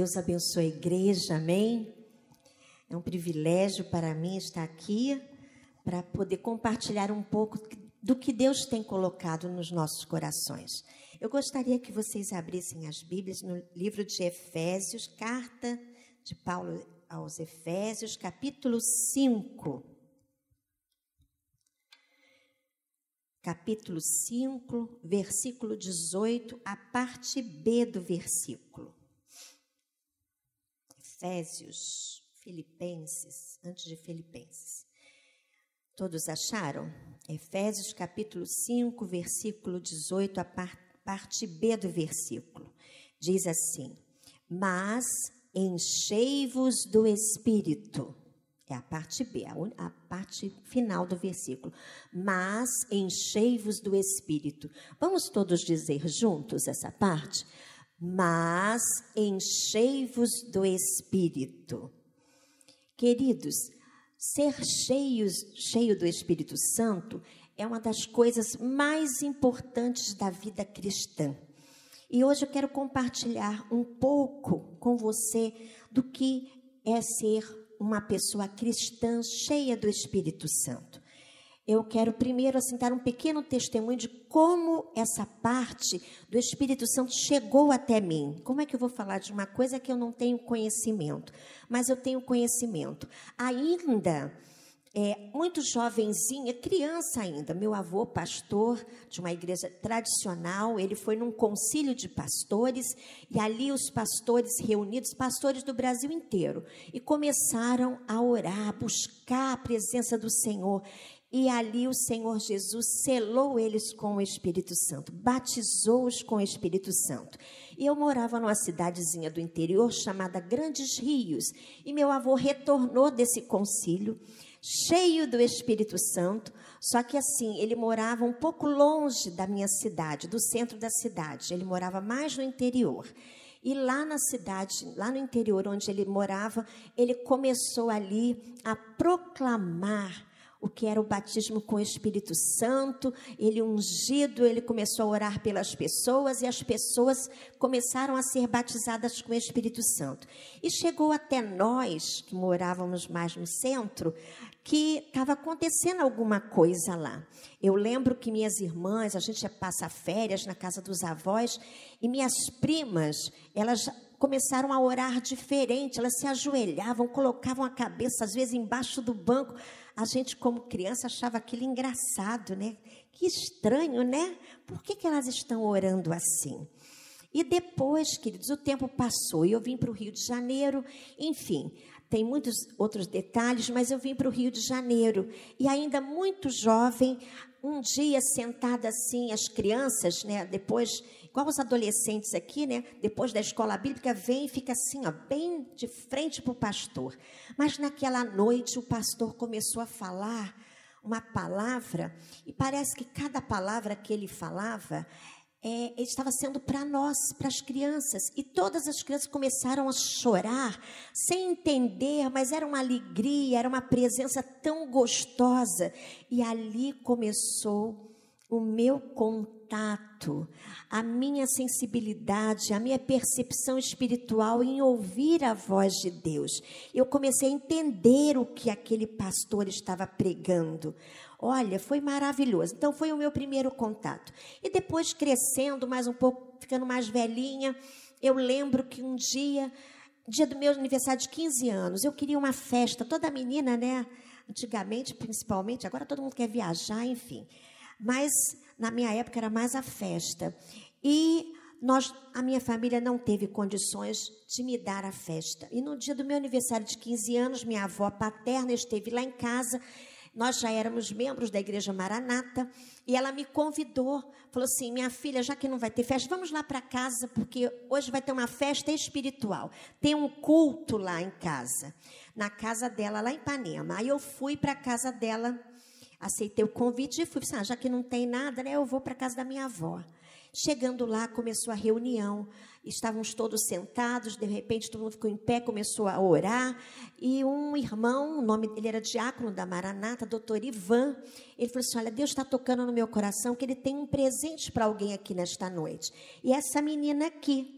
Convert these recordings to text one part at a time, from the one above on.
Deus abençoe a igreja, amém? É um privilégio para mim estar aqui para poder compartilhar um pouco do que Deus tem colocado nos nossos corações. Eu gostaria que vocês abrissem as Bíblias no livro de Efésios, carta de Paulo aos Efésios, capítulo 5. Capítulo 5, versículo 18, a parte B do versículo. Efésios, Filipenses, antes de Filipenses. Todos acharam? Efésios capítulo 5, versículo 18, a parte B do versículo. Diz assim: Mas enchei-vos do Espírito. É a parte B, a, parte final do versículo. Mas enchei-vos do Espírito. Vamos todos dizer juntos essa parte? Mas enchei-vos do Espírito. Queridos, ser cheios, cheio do Espírito Santo é uma das coisas mais importantes da vida cristã. E hoje eu quero compartilhar um pouco com você do que é ser uma pessoa cristã cheia do Espírito Santo. Eu quero primeiro assentar um pequeno testemunho de como essa parte do Espírito Santo chegou até mim. Como é que eu vou falar de uma coisa que eu não tenho conhecimento? Mas eu tenho conhecimento. Ainda é, muito jovenzinha, criança ainda, meu avô, pastor de uma igreja tradicional, ele foi num concílio de pastores, e ali os pastores reunidos, pastores do Brasil inteiro, e começaram a orar, a buscar a presença do Senhor. E ali o Senhor Jesus selou eles com o Espírito Santo, batizou-os com o Espírito Santo. E eu morava numa cidadezinha do interior chamada Grandes Rios, e meu avô retornou desse concílio cheio do Espírito Santo, só que assim, ele morava um pouco longe da minha cidade, do centro da cidade, ele morava mais no interior. E lá na cidade, lá no interior onde ele morava, ele começou ali a proclamar o que era o batismo com o Espírito Santo, ele ungido, ele começou a orar pelas pessoas e as pessoas começaram a ser batizadas com o Espírito Santo. E chegou até nós, que morávamos mais no centro, que estava acontecendo alguma coisa lá. Eu lembro que minhas irmãs, a gente passa férias na casa dos avós, e minhas primas, elas começaram a orar diferente, elas se ajoelhavam, colocavam a cabeça, às vezes, embaixo do banco. A gente, como criança, achava aquilo engraçado, né? Que estranho, né? Por que, que elas estão orando assim? E depois, queridos, o tempo passou e eu vim para o Rio de Janeiro, enfim, tem muitos outros detalhes, mas eu vim para o Rio de Janeiro e ainda muito jovem, um dia sentada assim, as crianças, né, depois, igual os adolescentes aqui, né, depois da escola bíblica, vem e fica assim, ó, bem de frente para o pastor. Mas naquela noite o pastor começou a falar uma palavra e parece que cada palavra que ele falava é, estava sendo para nós, para as crianças. E todas as crianças começaram a chorar, sem entender, mas era uma alegria, era uma presença tão gostosa. E ali começou o meu contato, a minha sensibilidade, a minha percepção espiritual em ouvir a voz de Deus. Eu comecei a entender o que aquele pastor estava pregando. Olha, foi maravilhoso. Então, foi o meu primeiro contato. E depois, crescendo mais um pouco, ficando mais velhinha, eu lembro que um dia, dia do meu aniversário de 15 anos, eu queria uma festa. Toda menina, né? Antigamente, principalmente, agora todo mundo quer viajar, enfim. Mas na minha época era mais a festa. E nós, a minha família não teve condições de me dar a festa. E no dia do meu aniversário de 15 anos, minha avó paterna esteve lá em casa nós já éramos membros da igreja Maranata e ela me convidou, falou assim: "Minha filha, já que não vai ter festa, vamos lá para casa porque hoje vai ter uma festa espiritual. Tem um culto lá em casa, na casa dela lá em Ipanema". Aí eu fui para a casa dela, aceitei o convite e fui, ah, já que não tem nada, né, eu vou para casa da minha avó. Chegando lá, começou a reunião. Estávamos todos sentados, de repente todo mundo ficou em pé, começou a orar. E um irmão, o nome dele era diácono da Maranata, doutor Ivan, ele falou assim: Olha, Deus está tocando no meu coração que ele tem um presente para alguém aqui nesta noite. E essa menina aqui,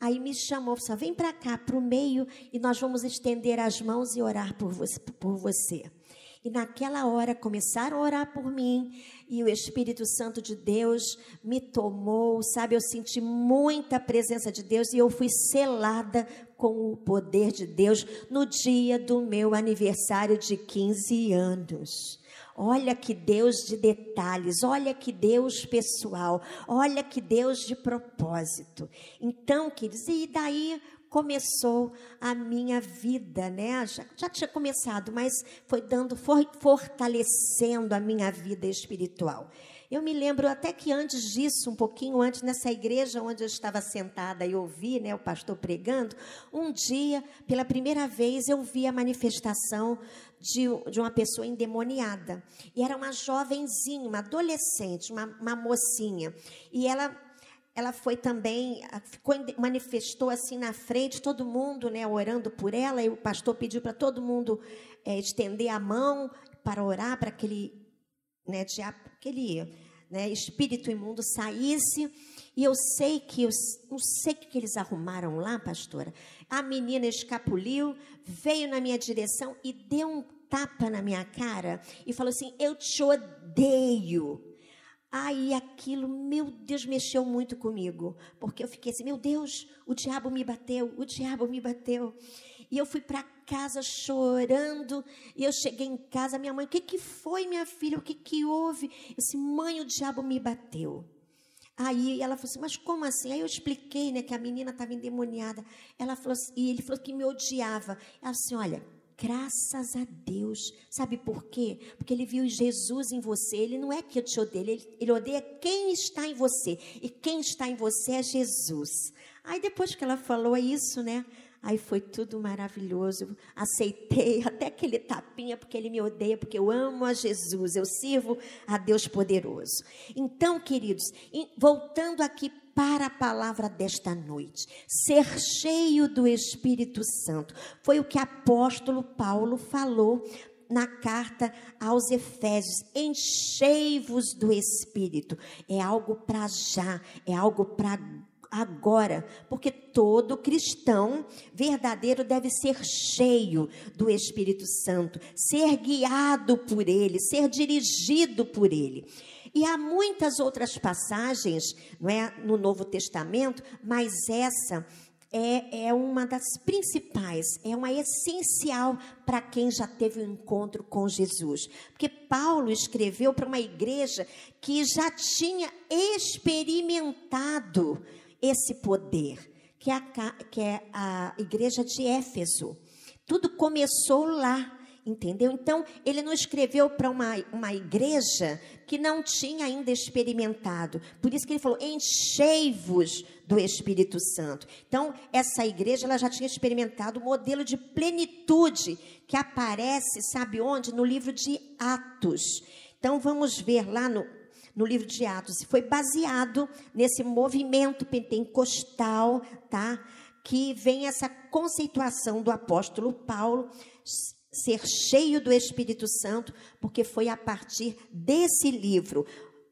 Aí me chamou, falou, assim, vem para cá, para o meio, e nós vamos estender as mãos e orar por você. Por você. E naquela hora começaram a orar por mim e o Espírito Santo de Deus me tomou, sabe? Eu senti muita presença de Deus e eu fui selada com o poder de Deus no dia do meu aniversário de 15 anos. Olha que Deus de detalhes, olha que Deus pessoal, olha que Deus de propósito. Então, queridos, e daí começou a minha vida, né? Já, já tinha começado, mas foi dando, foi fortalecendo a minha vida espiritual. Eu me lembro até que antes disso, um pouquinho antes, nessa igreja onde eu estava sentada e ouvi né, o pastor pregando, um dia, pela primeira vez, eu vi a manifestação de, de uma pessoa endemoniada. E era uma jovenzinha, uma adolescente, uma, uma mocinha. E ela ela foi também, ficou, manifestou assim na frente, todo mundo né, orando por ela, e o pastor pediu para todo mundo é, estender a mão para orar, para aquele, né, diabo, aquele né, espírito imundo saísse. E eu sei que, eu não sei o que eles arrumaram lá, pastora. A menina escapuliu, veio na minha direção e deu um tapa na minha cara e falou assim: Eu te odeio. Aí aquilo, meu Deus, mexeu muito comigo, porque eu fiquei assim, meu Deus, o diabo me bateu, o diabo me bateu. E eu fui para casa chorando, e eu cheguei em casa, minha mãe, o que, que foi, minha filha? O que, que houve? Eu disse, mãe, o diabo me bateu. Aí ela falou assim, mas como assim? Aí eu expliquei, né, que a menina estava endemoniada. Ela falou assim, e ele falou que me odiava. Ela disse, olha, Graças a Deus. Sabe por quê? Porque ele viu Jesus em você. Ele não é que te odeio, ele, ele odeia quem está em você. E quem está em você é Jesus. Aí depois que ela falou isso, né? Aí foi tudo maravilhoso. Aceitei até aquele tapinha, porque ele me odeia, porque eu amo a Jesus, eu sirvo a Deus poderoso. Então, queridos, voltando aqui para a palavra desta noite. Ser cheio do Espírito Santo. Foi o que apóstolo Paulo falou na carta aos Efésios: enchei-vos do Espírito. É algo para já, é algo para agora, porque todo cristão verdadeiro deve ser cheio do Espírito Santo, ser guiado por ele, ser dirigido por ele. E há muitas outras passagens não é, no Novo Testamento, mas essa é, é uma das principais, é uma essencial para quem já teve um encontro com Jesus. Porque Paulo escreveu para uma igreja que já tinha experimentado esse poder, que é a, que é a igreja de Éfeso. Tudo começou lá. Entendeu? Então, ele não escreveu para uma, uma igreja que não tinha ainda experimentado. Por isso que ele falou: enchei-vos do Espírito Santo. Então, essa igreja ela já tinha experimentado o modelo de plenitude que aparece, sabe onde? No livro de Atos. Então, vamos ver lá no, no livro de Atos. Foi baseado nesse movimento pentecostal, tá? Que vem essa conceituação do apóstolo Paulo ser cheio do Espírito Santo, porque foi a partir desse livro.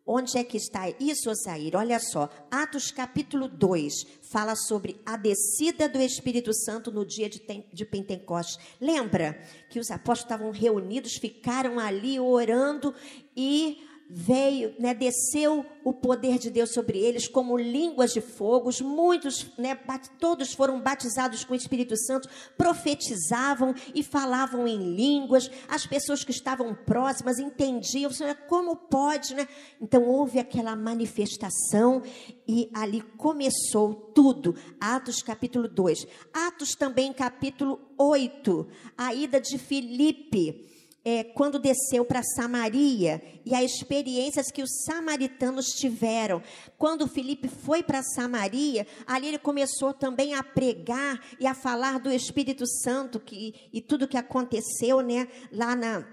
Onde é que está isso, Osair? Olha só, Atos capítulo 2 fala sobre a descida do Espírito Santo no dia de, de Pentecostes. Lembra que os apóstolos estavam reunidos, ficaram ali orando e veio, né, desceu o poder de Deus sobre eles como línguas de fogo. Muitos, né, todos foram batizados com o Espírito Santo, profetizavam e falavam em línguas. As pessoas que estavam próximas entendiam, como pode, né? Então houve aquela manifestação e ali começou tudo. Atos capítulo 2. Atos também capítulo 8, a ida de Filipe é, quando desceu para Samaria e as experiências que os samaritanos tiveram. Quando Felipe foi para Samaria, ali ele começou também a pregar e a falar do Espírito Santo que, e tudo que aconteceu né, lá na,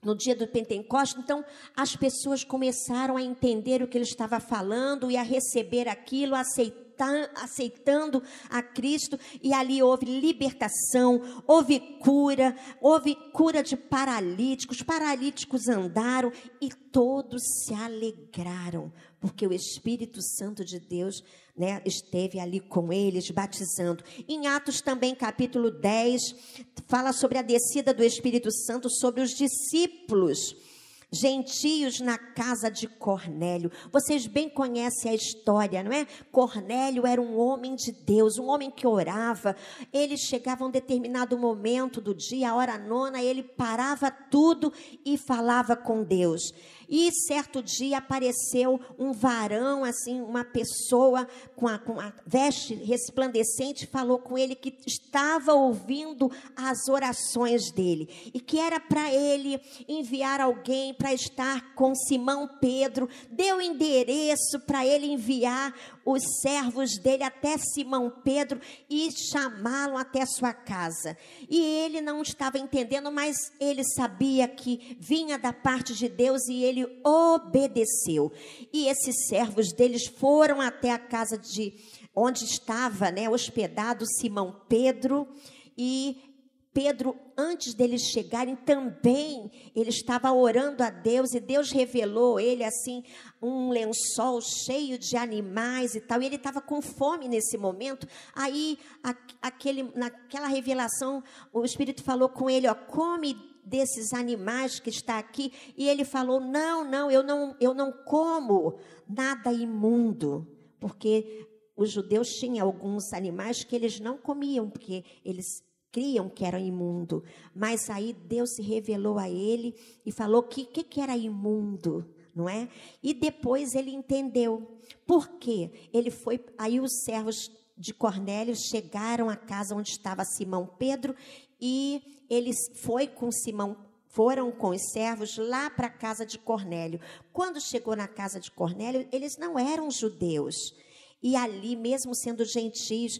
no dia do Pentecostes. Então, as pessoas começaram a entender o que ele estava falando e a receber aquilo, a aceitar aceitando, aceitando a Cristo, e ali houve libertação, houve cura, houve cura de paralíticos, paralíticos andaram e todos se alegraram, porque o Espírito Santo de Deus né, esteve ali com eles, batizando. Em Atos também, capítulo 10, fala sobre a descida do Espírito Santo sobre os discípulos gentios na casa de Cornélio. Vocês bem conhecem a história, não é? Cornélio era um homem de Deus, um homem que orava. Ele chegava a um determinado momento do dia, a hora nona, ele parava tudo e falava com Deus. E certo dia apareceu um varão, assim, uma pessoa com a, com a veste resplandecente, falou com ele que estava ouvindo as orações dele e que era para ele enviar alguém para estar com Simão Pedro. Deu endereço para ele enviar os servos dele até Simão Pedro e chamá-lo até sua casa. E ele não estava entendendo, mas ele sabia que vinha da parte de Deus e ele obedeceu. E esses servos deles foram até a casa de onde estava, né, hospedado Simão Pedro e Pedro, antes deles chegarem, também ele estava orando a Deus e Deus revelou ele assim um lençol cheio de animais e tal. E ele estava com fome nesse momento. Aí, aquele, naquela revelação, o Espírito falou com ele: ó, come desses animais que está aqui. E ele falou: não, não, eu não, eu não como nada imundo, porque os judeus tinham alguns animais que eles não comiam, porque eles criam que era imundo. Mas aí Deus se revelou a ele e falou que que, que era imundo, não é? E depois ele entendeu. Por quê? Ele foi. Aí os servos de Cornélio chegaram à casa onde estava Simão Pedro e eles foi com Simão foram com os servos lá para a casa de Cornélio. Quando chegou na casa de Cornélio, eles não eram judeus. E ali, mesmo sendo gentios,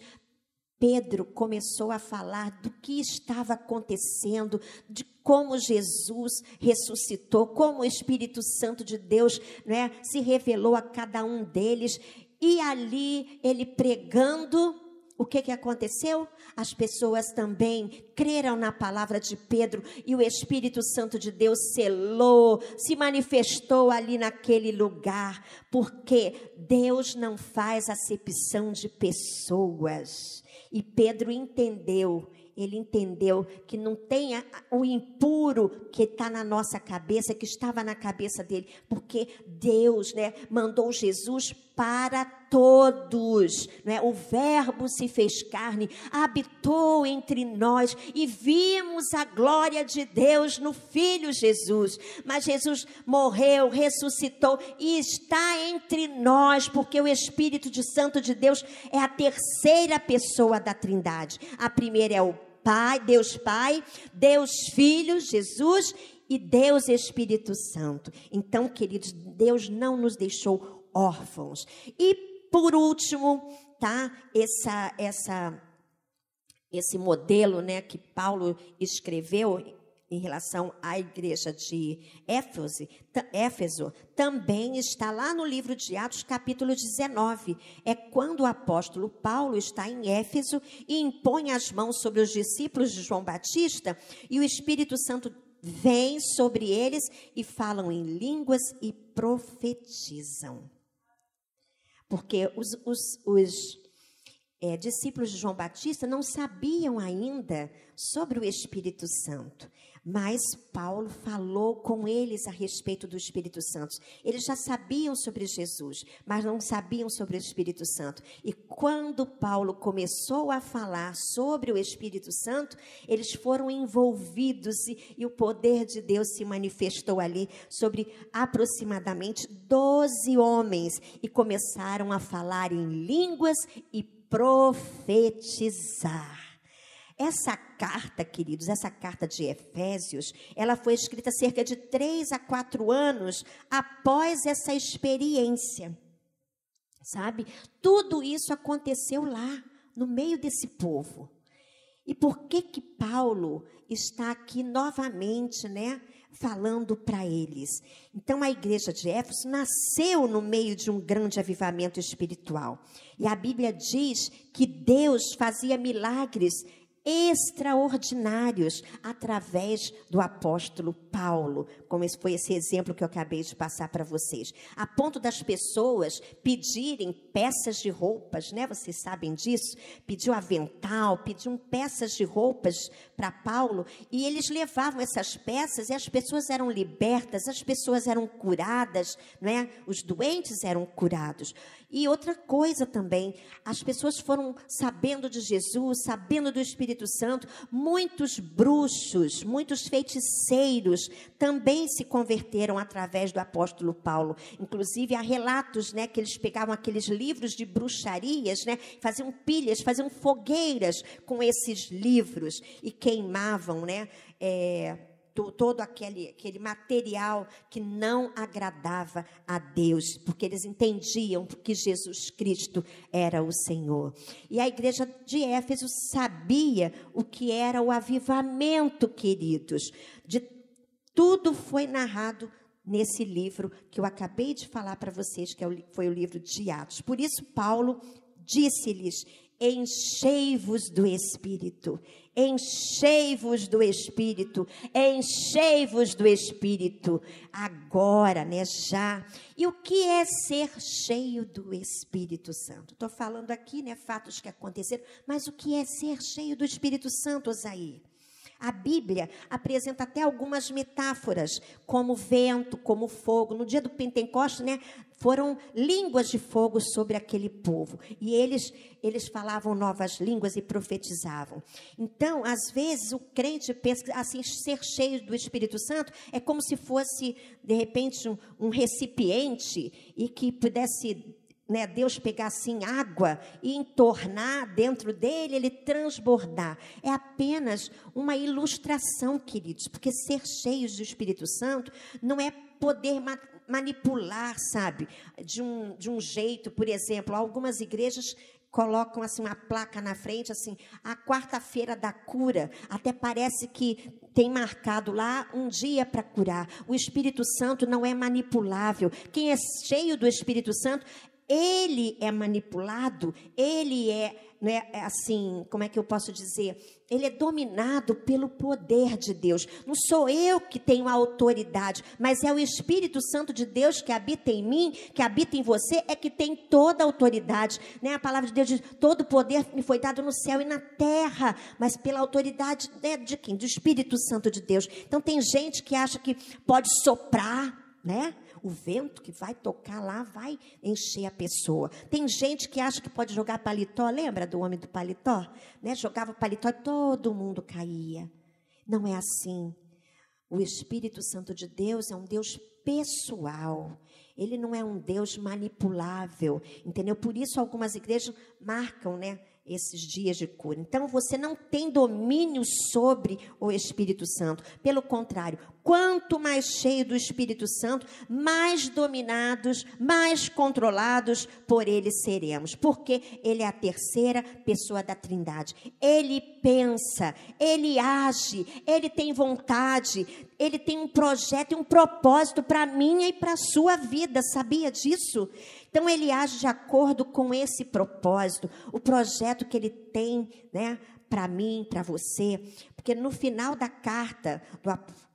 Pedro começou a falar do que estava acontecendo, de como Jesus ressuscitou, como o Espírito Santo de Deus né, se revelou a cada um deles. E ali ele pregando, o que, que aconteceu? As pessoas também creram na palavra de Pedro e o Espírito Santo de Deus selou, se manifestou ali naquele lugar, porque Deus não faz acepção de pessoas. E Pedro entendeu, ele entendeu que não tem o impuro que está na nossa cabeça, que estava na cabeça dele, porque Deus, né, mandou Jesus para todos, né? O Verbo se fez carne, habitou entre nós e vimos a glória de Deus no Filho Jesus. Mas Jesus morreu, ressuscitou e está entre nós, porque o Espírito de Santo de Deus é a terceira pessoa da Trindade. A primeira é o Pai, Deus Pai, Deus Filho, Jesus e Deus Espírito Santo. Então, queridos, Deus não nos deixou órfãos. E por último, tá? Essa essa esse modelo, né, que Paulo escreveu em relação à igreja de Éfeso, Éfeso, também está lá no livro de Atos, capítulo 19. É quando o apóstolo Paulo está em Éfeso e impõe as mãos sobre os discípulos de João Batista e o Espírito Santo vem sobre eles e falam em línguas e profetizam. Porque os, os, os é, discípulos de João Batista não sabiam ainda sobre o Espírito Santo. Mas Paulo falou com eles a respeito do Espírito Santo. Eles já sabiam sobre Jesus, mas não sabiam sobre o Espírito Santo. E quando Paulo começou a falar sobre o Espírito Santo, eles foram envolvidos e, e o poder de Deus se manifestou ali sobre aproximadamente 12 homens e começaram a falar em línguas e profetizar. Essa carta, queridos, essa carta de Efésios, ela foi escrita cerca de três a quatro anos após essa experiência. Sabe? Tudo isso aconteceu lá, no meio desse povo. E por que que Paulo está aqui novamente, né? falando para eles. Então a igreja de Éfeso nasceu no meio de um grande avivamento espiritual. E a Bíblia diz que Deus fazia milagres extraordinários através do apóstolo Paulo, como esse foi esse exemplo que eu acabei de passar para vocês, a ponto das pessoas pedirem peças de roupas, né? Vocês sabem disso? Pediu avental, pediam peças de roupas para Paulo, e eles levavam essas peças e as pessoas eram libertas, as pessoas eram curadas, né? Os doentes eram curados. E outra coisa também, as pessoas foram sabendo de Jesus, sabendo do Espírito Santo, muitos bruxos, muitos feiticeiros também se converteram através do apóstolo Paulo. Inclusive há relatos, né, que eles pegavam aqueles livros de bruxarias, né, faziam pilhas, faziam fogueiras com esses livros e queimavam, né, é, todo aquele, aquele material que não agradava a Deus, porque eles entendiam que Jesus Cristo era o Senhor. E a igreja de Éfeso sabia o que era o avivamento, queridos. De tudo foi narrado nesse livro que eu acabei de falar para vocês, que é foi o livro de Atos. Por isso, Paulo disse-lhes: enchei-vos do Espírito enchei-vos do Espírito, enchei-vos do Espírito, agora, né, já. E o que é ser cheio do Espírito Santo? Estou falando aqui, né, fatos que aconteceram, mas o que é ser cheio do Espírito Santo, Osaí? A Bíblia apresenta até algumas metáforas, como vento, como fogo. No dia do Pentecostes, né, foram línguas de fogo sobre aquele povo. E eles, eles falavam novas línguas e profetizavam. Então, às vezes, o crente pensa que assim, ser cheio do Espírito Santo é como se fosse, de repente, um, um recipiente e que pudesse né, Deus pegar assim água e entornar dentro dele, ele transbordar. É apenas uma ilustração, queridos, porque ser cheios do Espírito Santo não é poder ma manipular, sabe, de um, de um jeito, por exemplo, algumas igrejas colocam assim uma placa na frente assim, a quarta-feira da cura, até parece que tem marcado lá um dia para curar. O Espírito Santo não é manipulável. Quem é cheio do Espírito Santo ele é manipulado, ele é, né, assim, como é que eu posso dizer? Ele é dominado pelo poder de Deus. Não sou eu que tenho a autoridade, mas é o Espírito Santo de Deus que habita em mim, que habita em você, é que tem toda a autoridade. Né? A palavra de Deus diz: todo poder me foi dado no céu e na terra, mas pela autoridade né, de quem? Do Espírito Santo de Deus. Então tem gente que acha que pode soprar, né? O vento que vai tocar lá vai encher a pessoa. Tem gente que acha que pode jogar paletó, lembra do homem do paletó? Né? Jogava paletó e todo mundo caía. Não é assim. O Espírito Santo de Deus é um Deus pessoal. Ele não é um Deus manipulável, entendeu? Por isso algumas igrejas marcam, né? esses dias de cura. Então você não tem domínio sobre o Espírito Santo. Pelo contrário, quanto mais cheio do Espírito Santo, mais dominados, mais controlados por ele seremos. Porque ele é a terceira pessoa da Trindade. Ele pensa, ele age, ele tem vontade, ele tem um projeto e um propósito para minha e para a sua vida. Sabia disso? Então ele age de acordo com esse propósito, o projeto que ele tem, né, para mim, para você, porque no final da carta do,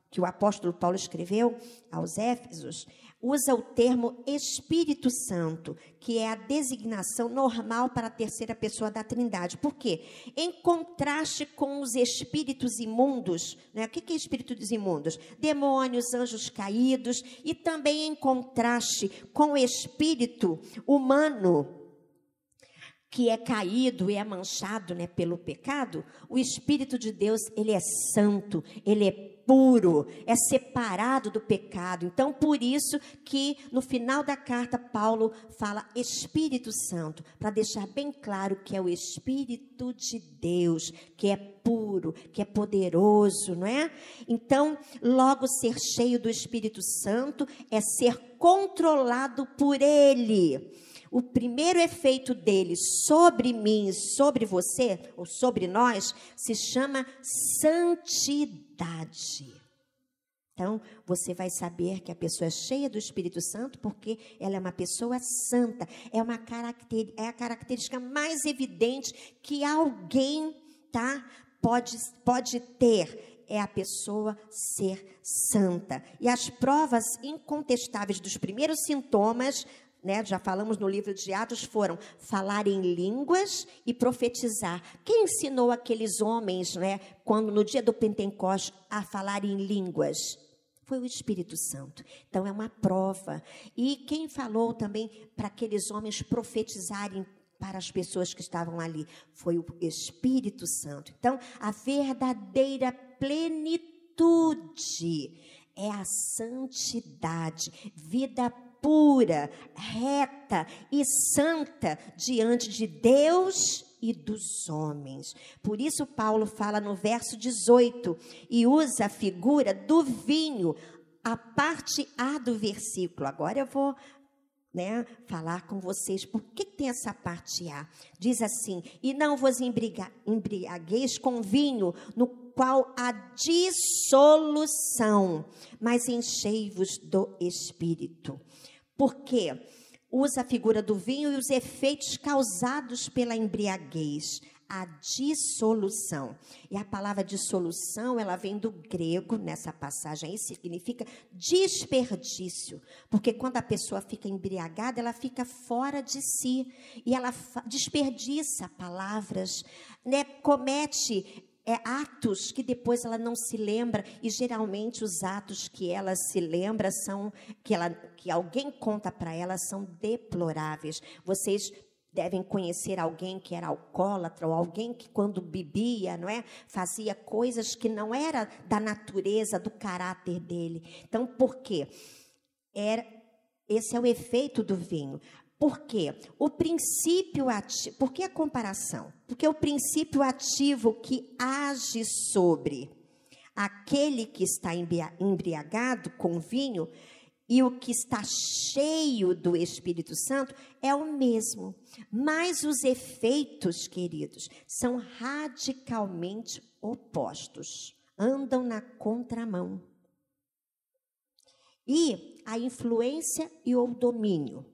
que o apóstolo Paulo escreveu aos Éfesos, usa o termo Espírito Santo, que é a designação normal para a terceira pessoa da Trindade. Por quê? Em contraste com os espíritos imundos, né? o que é espíritos imundos? Demônios, anjos caídos, e também em contraste com o espírito humano, que é caído e é manchado né, pelo pecado, o Espírito de Deus, ele é santo, ele é puro, é separado do pecado. Então, por isso que no final da carta Paulo fala Espírito Santo, para deixar bem claro que é o Espírito de Deus, que é puro, que é poderoso, não é? Então, logo ser cheio do Espírito Santo é ser controlado por ele. O primeiro efeito dele sobre mim, sobre você, ou sobre nós, se chama santidade. Então, você vai saber que a pessoa é cheia do Espírito Santo porque ela é uma pessoa santa. É, uma caracter, é a característica mais evidente que alguém tá, pode, pode ter. É a pessoa ser santa. E as provas incontestáveis dos primeiros sintomas né, já falamos no livro de Atos, foram falar em línguas e profetizar. Quem ensinou aqueles homens, né, quando no dia do Pentecostes, a falar em línguas? Foi o Espírito Santo. Então é uma prova. E quem falou também para aqueles homens profetizarem para as pessoas que estavam ali foi o Espírito Santo. Então, a verdadeira plenitude é a santidade, vida pura, reta e santa diante de Deus e dos homens. Por isso, Paulo fala no verso 18 e usa a figura do vinho, a parte A do versículo. Agora eu vou né, falar com vocês por que tem essa parte A. Diz assim: E não vos embriagueis com vinho, no qual há dissolução, mas enchei-vos do espírito porque usa a figura do vinho e os efeitos causados pela embriaguez, a dissolução. E a palavra dissolução, ela vem do grego nessa passagem aí, significa desperdício. Porque quando a pessoa fica embriagada, ela fica fora de si e ela desperdiça palavras, né? comete é, atos que depois ela não se lembra e geralmente os atos que ela se lembra são que ela que alguém conta para ela são deploráveis. Vocês devem conhecer alguém que era alcoólatra ou alguém que quando bebia, não é, fazia coisas que não era da natureza, do caráter dele. Então, por quê? Era esse é o efeito do vinho. Por quê? O princípio ativo. Por que a comparação? Porque o princípio ativo que age sobre aquele que está embriagado com vinho e o que está cheio do Espírito Santo é o mesmo. Mas os efeitos, queridos, são radicalmente opostos. Andam na contramão. E a influência e o domínio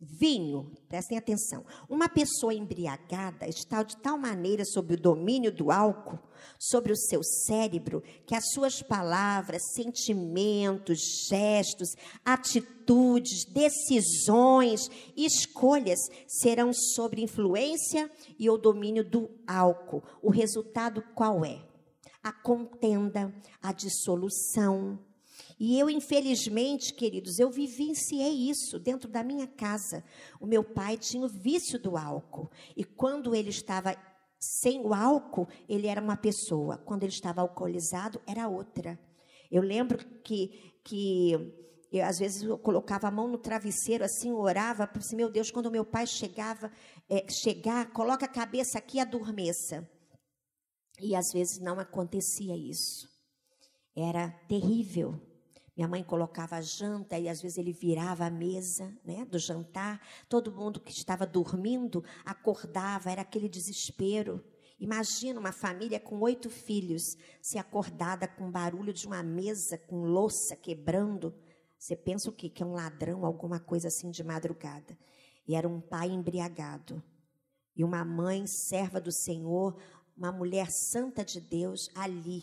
Vinho, prestem atenção. Uma pessoa embriagada está de tal maneira sob o domínio do álcool, sobre o seu cérebro, que as suas palavras, sentimentos, gestos, atitudes, decisões, escolhas serão sob influência e o domínio do álcool. O resultado qual é? A contenda, a dissolução, e eu, infelizmente, queridos, eu vivenciei isso dentro da minha casa. O meu pai tinha o vício do álcool. E quando ele estava sem o álcool, ele era uma pessoa. Quando ele estava alcoolizado, era outra. Eu lembro que, que eu, às vezes eu colocava a mão no travesseiro, assim, orava, assim, meu Deus, quando meu pai chegava, é, chegar, coloca a cabeça aqui e adormeça. E às vezes não acontecia isso. Era terrível. Minha mãe colocava a janta e às vezes ele virava a mesa né, do jantar. Todo mundo que estava dormindo acordava, era aquele desespero. Imagina uma família com oito filhos se acordada com o barulho de uma mesa com louça quebrando. Você pensa o quê? Que é um ladrão, alguma coisa assim de madrugada. E era um pai embriagado. E uma mãe serva do Senhor, uma mulher santa de Deus ali.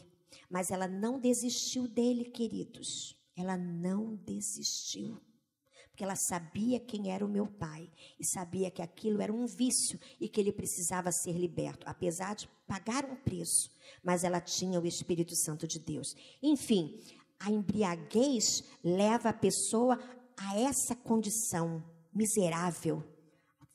Mas ela não desistiu dele, queridos ela não desistiu. Porque ela sabia quem era o meu pai e sabia que aquilo era um vício e que ele precisava ser liberto, apesar de pagar um preço. Mas ela tinha o Espírito Santo de Deus. Enfim, a embriaguez leva a pessoa a essa condição miserável,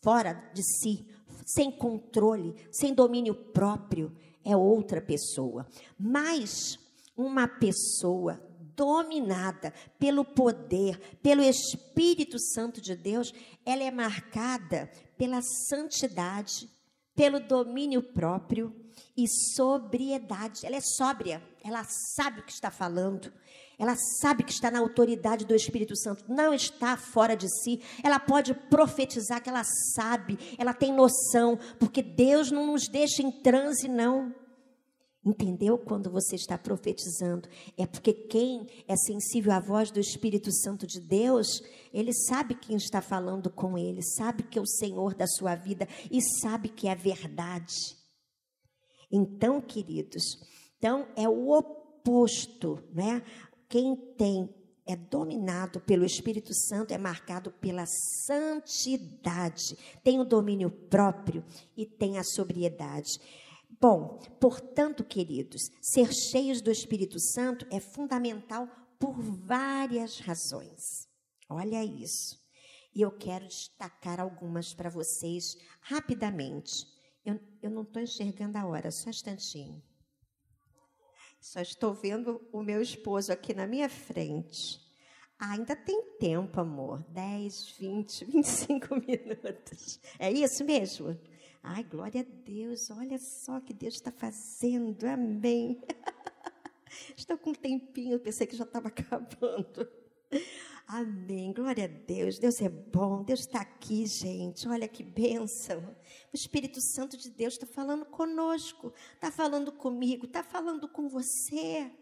fora de si, sem controle, sem domínio próprio. É outra pessoa. Mas uma pessoa dominada pelo poder, pelo Espírito Santo de Deus, ela é marcada pela santidade, pelo domínio próprio e sobriedade. Ela é sóbria, ela sabe o que está falando. Ela sabe que está na autoridade do Espírito Santo, não está fora de si. Ela pode profetizar que ela sabe, ela tem noção, porque Deus não nos deixa em transe, não. Entendeu? Quando você está profetizando. É porque quem é sensível à voz do Espírito Santo de Deus, ele sabe quem está falando com ele, sabe que é o Senhor da sua vida e sabe que é verdade. Então, queridos, então é o oposto, né? Quem tem é dominado pelo Espírito Santo, é marcado pela santidade, tem o domínio próprio e tem a sobriedade. Bom, portanto, queridos, ser cheios do Espírito Santo é fundamental por várias razões. Olha isso. E eu quero destacar algumas para vocês rapidamente. Eu, eu não estou enxergando a hora, só um instantinho. Só estou vendo o meu esposo aqui na minha frente. Ah, ainda tem tempo, amor. 10, 20, 25 minutos. É isso mesmo? Ai, glória a Deus, olha só o que Deus está fazendo, amém. Estou com um tempinho, pensei que já estava acabando. Amém, glória a Deus, Deus é bom, Deus está aqui, gente, olha que bênção. O Espírito Santo de Deus está falando conosco, está falando comigo, está falando com você.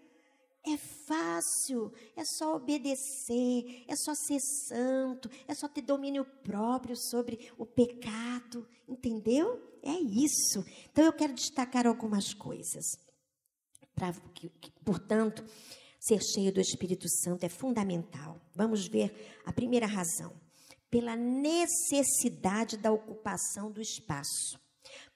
É fácil, é só obedecer, é só ser santo, é só ter domínio próprio sobre o pecado, entendeu? É isso. Então eu quero destacar algumas coisas. Pra, que, que, portanto, ser cheio do Espírito Santo é fundamental. Vamos ver a primeira razão. Pela necessidade da ocupação do espaço.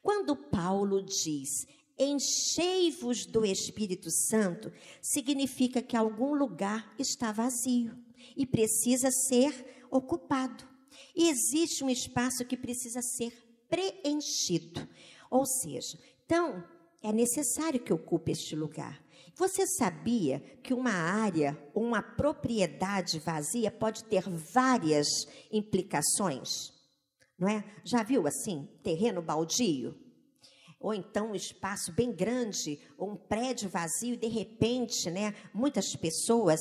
Quando Paulo diz enchei-vos do Espírito Santo, significa que algum lugar está vazio e precisa ser ocupado. E existe um espaço que precisa ser preenchido. Ou seja, então é necessário que ocupe este lugar. Você sabia que uma área, uma propriedade vazia pode ter várias implicações? Não é? Já viu assim, terreno baldio? Ou então um espaço bem grande, ou um prédio vazio, e de repente, né, muitas pessoas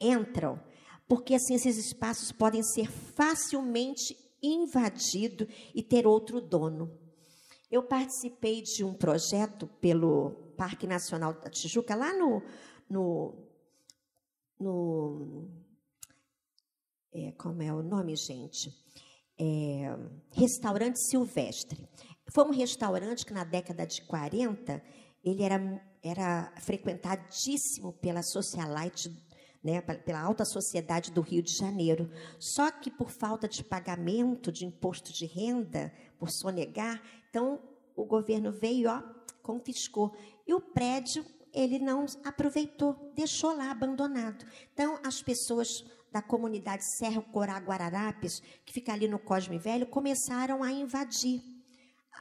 entram, porque assim esses espaços podem ser facilmente invadidos e ter outro dono. Eu participei de um projeto pelo Parque Nacional da Tijuca, lá no. no, no é, como é o nome, gente? É, restaurante Silvestre. Foi um restaurante que na década de 40 ele era, era frequentadíssimo pela socialite, né, pela alta sociedade do Rio de Janeiro. Só que por falta de pagamento de imposto de renda, por sonegar, então o governo veio, ó, confiscou. E o prédio ele não aproveitou, deixou lá abandonado. Então as pessoas da comunidade Serra Corá Guararapes, que fica ali no Cosme Velho, começaram a invadir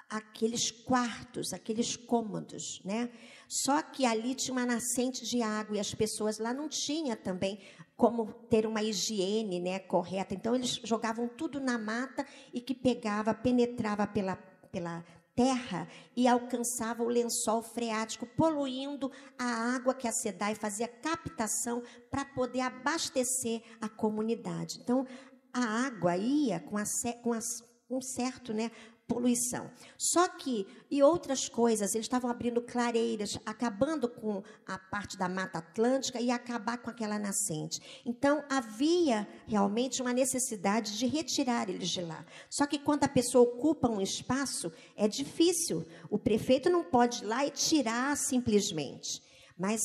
aqueles quartos, aqueles cômodos, né? Só que ali tinha uma nascente de água e as pessoas lá não tinham também como ter uma higiene, né, correta. Então eles jogavam tudo na mata e que pegava, penetrava pela pela terra e alcançava o lençol freático, poluindo a água que a SEDAI fazia captação para poder abastecer a comunidade. Então, a água ia com, a, com as, um certo né, poluição. Só que, e outras coisas, eles estavam abrindo clareiras, acabando com a parte da Mata Atlântica e acabar com aquela nascente. Então, havia realmente uma necessidade de retirar eles de lá. Só que quando a pessoa ocupa um espaço, é difícil. O prefeito não pode ir lá e tirar simplesmente. Mas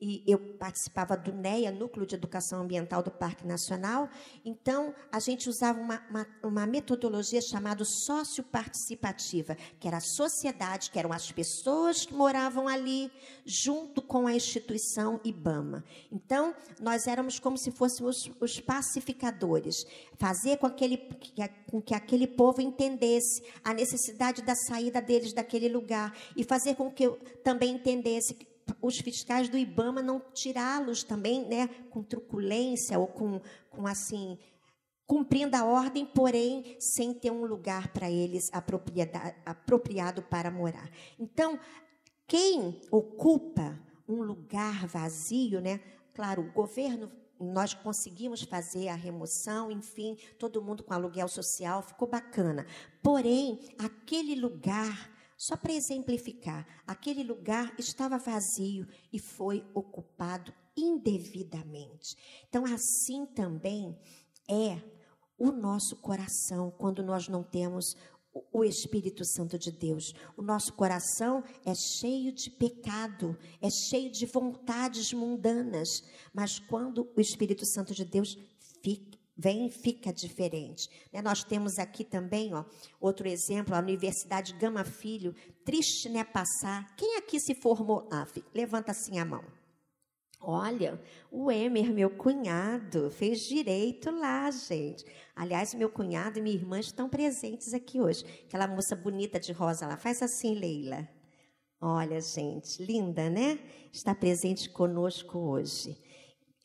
e eu participava do NEA, Núcleo de Educação Ambiental do Parque Nacional, então a gente usava uma, uma, uma metodologia chamada socioparticipativa, que era a sociedade, que eram as pessoas que moravam ali, junto com a instituição IBAMA. Então, nós éramos como se fôssemos os, pacificadores, fazer com, aquele, com que aquele povo entendesse a necessidade da saída deles daquele lugar e fazer com que eu também entendesse os fiscais do IBAMA não tirá-los também, né, com truculência ou com, com assim, cumprindo a ordem, porém sem ter um lugar para eles apropriado para morar. Então, quem ocupa um lugar vazio, né? Claro, o governo nós conseguimos fazer a remoção, enfim, todo mundo com aluguel social, ficou bacana. Porém, aquele lugar Só para exemplificar, aquele lugar estava vazio e foi ocupado indevidamente. Então, assim também é o nosso coração quando nós não temos o Espírito Santo de Deus. O nosso coração é cheio de pecado, é cheio de vontades mundanas, mas quando o Espírito Santo de Deus fica, vem, fica diferente. Né? Nós temos aqui também, ó, outro exemplo, a Universidade Gama Filho, triste né passar. Quem aqui se formou? Ah, levanta assim a mão. Olha, o Emer, meu cunhado, fez direito lá, gente. Aliás, meu cunhado e minha irmã estão presentes aqui hoje. Aquela moça bonita de rosa lá. Faz assim, Leila. Olha, gente, linda, né? Está presente conosco hoje.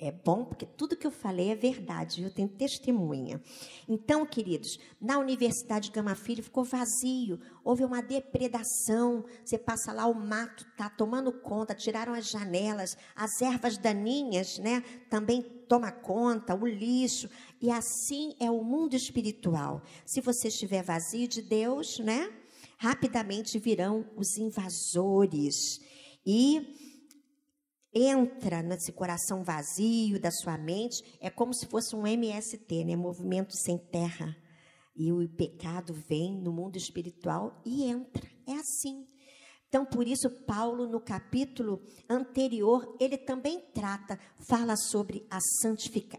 É bom porque tudo que eu falei é verdade, eu tenho testemunha. Então, queridos, na Universidade Gama Filho ficou vazio, houve uma depredação. Você passa lá, o mato está tomando conta, tiraram as janelas, as ervas daninhas, né? Também toma conta, o lixo. E assim é o mundo espiritual. Se você estiver vazio de Deus, né? Rapidamente virão os invasores. E entra nesse coração vazio da sua mente, é como se fosse um MST, né? Movimento sem terra. E o pecado vem no mundo espiritual e entra. É assim. Então, por isso, Paulo, no capítulo anterior, ele também trata, fala sobre a,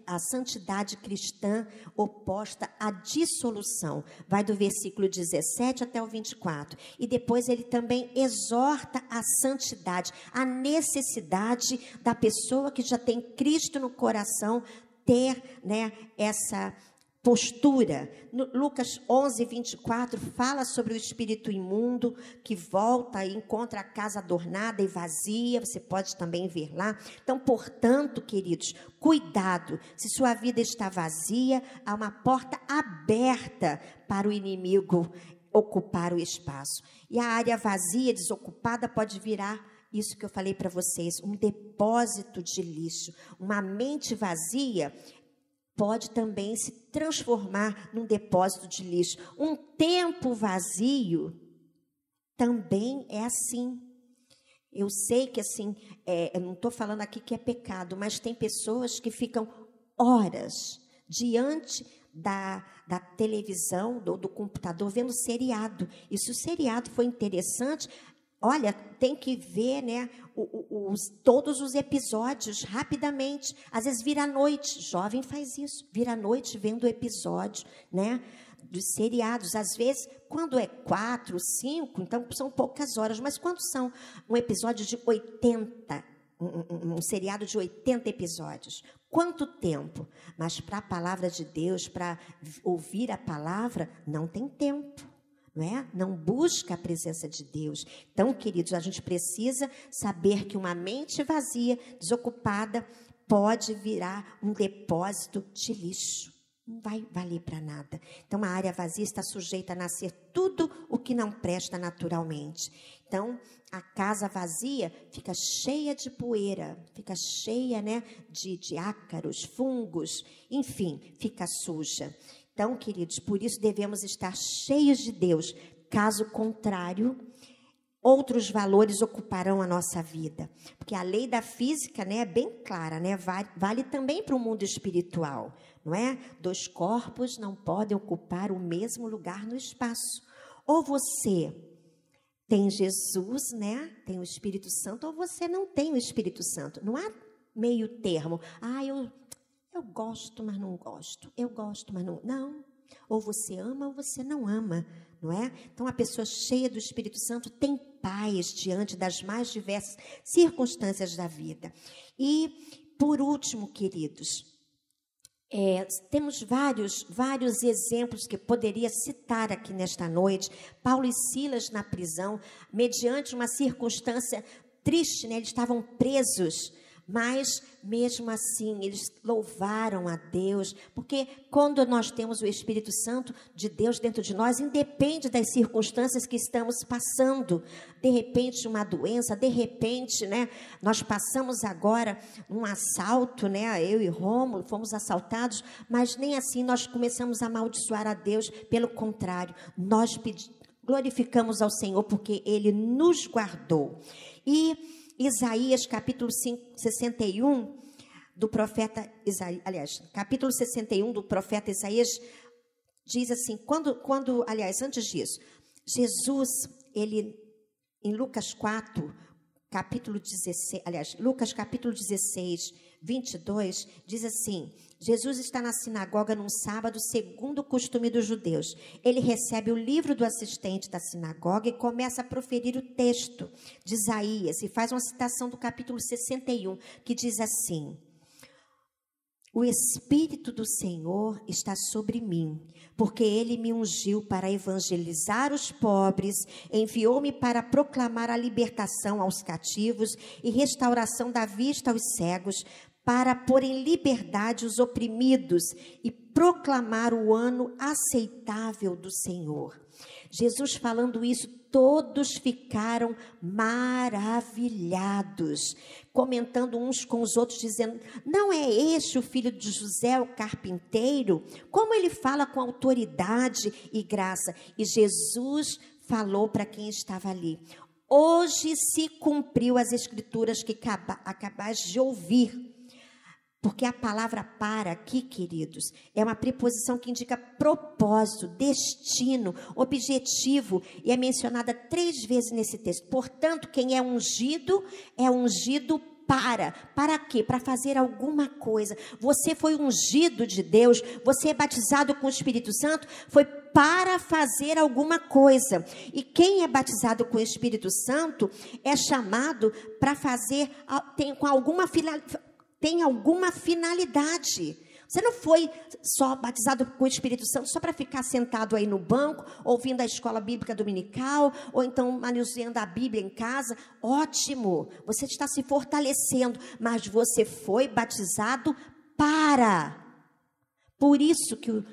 a santidade cristã oposta à dissolução. Vai do versículo 17 até o 24. E depois ele também exorta a santidade, a necessidade da pessoa que já tem Cristo no coração ter né, essa postura. Lucas 11, 24 fala sobre o espírito imundo que volta e encontra a casa adornada e vazia. Você pode também ver lá. Então, portanto, queridos, cuidado. Se sua vida está vazia, há uma porta aberta para o inimigo ocupar o espaço. E a área vazia, desocupada, pode virar isso que eu falei para vocês, um depósito de lixo. Uma mente vazia pode também se transformar num depósito de lixo. Um tempo vazio também é assim. Eu sei que assim, é, eu não estou falando aqui que é pecado, mas tem pessoas que ficam horas diante da, da televisão, do, do computador, vendo seriado. E se o seriado foi interessante, Olha, tem que ver, né, os, todos os episódios rapidamente. Às vezes vira à noite, jovem faz isso, vira à noite vendo o episódio, né, dos seriados. Às vezes, quando é quatro, cinco, então são poucas horas, mas quando são um episódio de 80, um, um, um seriado de 80 episódios, quanto tempo? Mas para a palavra de Deus, para ouvir a palavra, não tem tempo não é? Não busca a presença de Deus. Então, queridos, a gente precisa saber que uma mente vazia, desocupada, pode virar um depósito de lixo. Não vai valer para nada. Então, a área vazia está sujeita a nascer tudo o que não presta naturalmente. Então, a casa vazia fica cheia de poeira, fica cheia né, de, de ácaros, fungos, enfim, fica suja. Então, queridos, por isso devemos estar cheios de Deus. Caso contrário, outros valores ocuparão a nossa vida. Porque a lei da física né, é bem clara, né? Vale, também para o mundo espiritual, não é? Dois corpos não podem ocupar o mesmo lugar no espaço. Ou você tem Jesus, né? Tem o Espírito Santo, ou você não tem o Espírito Santo. Não há meio termo. Ah, eu eu gosto, mas não gosto. Eu gosto, mas não. Não. Ou você ama ou você não ama, não é? Então, a pessoa cheia do Espírito Santo tem paz diante das mais diversas circunstâncias da vida. E, por último, queridos, é, temos vários, vários exemplos que poderia citar aqui nesta noite. Paulo e Silas na prisão, mediante uma circunstância triste, né? eles estavam presos mas, mesmo assim, eles louvaram a Deus, porque quando nós temos o Espírito Santo de Deus dentro de nós, independe das circunstâncias que estamos passando. De repente, uma doença, de repente, né? Nós passamos agora um assalto, né? Eu e Rômulo fomos assaltados, mas nem assim nós começamos a amaldiçoar a Deus. Pelo contrário, nós glorificamos ao Senhor porque ele nos guardou. E Isaías capítulo 5, 61 do profeta Isaías, aliás, capítulo 61 do profeta Isaías diz assim, quando, quando, aliás, antes disso, Jesus, ele, em Lucas 4, capítulo 16, aliás, Lucas capítulo 16, 22, diz assim: Jesus está na sinagoga num sábado, segundo o costume dos judeus. Ele recebe o livro do assistente da sinagoga e começa a proferir o texto de Isaías e faz uma citação do capítulo 61, que diz assim: o Espírito do Senhor está sobre mim, porque ele me ungiu para evangelizar os pobres, enviou-me para proclamar a libertação aos cativos e restauração da vista aos cegos, para pôr em liberdade os oprimidos e proclamar o ano aceitável do Senhor. Jesus falando isso, todos ficaram maravilhados, comentando uns com os outros, dizendo: Não é este o filho de José, o carpinteiro? Como ele fala com autoridade e graça? E Jesus falou para quem estava ali: Hoje se cumpriu as escrituras que acabais de ouvir. Porque a palavra para aqui, queridos, é uma preposição que indica propósito, destino, objetivo, e é mencionada três vezes nesse texto. Portanto, quem é ungido, é ungido para. Para quê? Para fazer alguma coisa. Você foi ungido de Deus, você é batizado com o Espírito Santo, foi para fazer alguma coisa. E quem é batizado com o Espírito Santo é chamado para fazer tem, com alguma tem alguma finalidade. Você não foi só batizado com o Espírito Santo só para ficar sentado aí no banco, ouvindo a escola bíblica dominical, ou então manuseando a Bíblia em casa. Ótimo, você está se fortalecendo, mas você foi batizado para. Por isso que o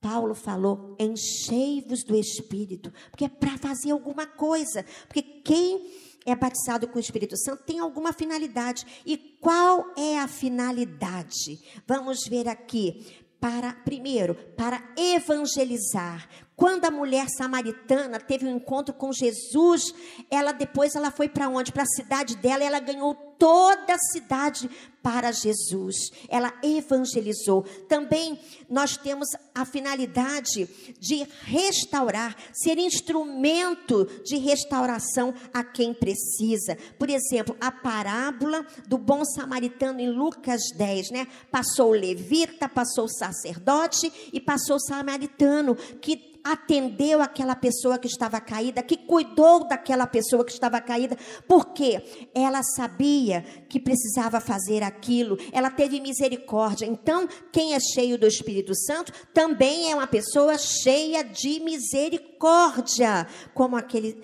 Paulo falou: enchei-vos do Espírito, porque é para fazer alguma coisa. Porque quem é batizado com o Espírito Santo tem alguma finalidade. E qual é a finalidade? Vamos ver aqui. Para, primeiro, para evangelizar. Quando a mulher samaritana teve um encontro com Jesus, ela depois ela foi para onde? Para a cidade dela, ela ganhou toda a cidade para Jesus. Ela evangelizou. Também nós temos a finalidade de restaurar, ser instrumento de restauração a quem precisa. Por exemplo, a parábola do bom samaritano em Lucas 10, né? Passou o levita, passou o sacerdote e passou o samaritano que atendeu aquela pessoa que estava caída, que cuidou daquela pessoa que estava caída, porque ela sabia que precisava fazer aquilo, ela teve misericórdia. Então, quem é cheio do Espírito Santo também é uma pessoa cheia de misericórdia, como aquele,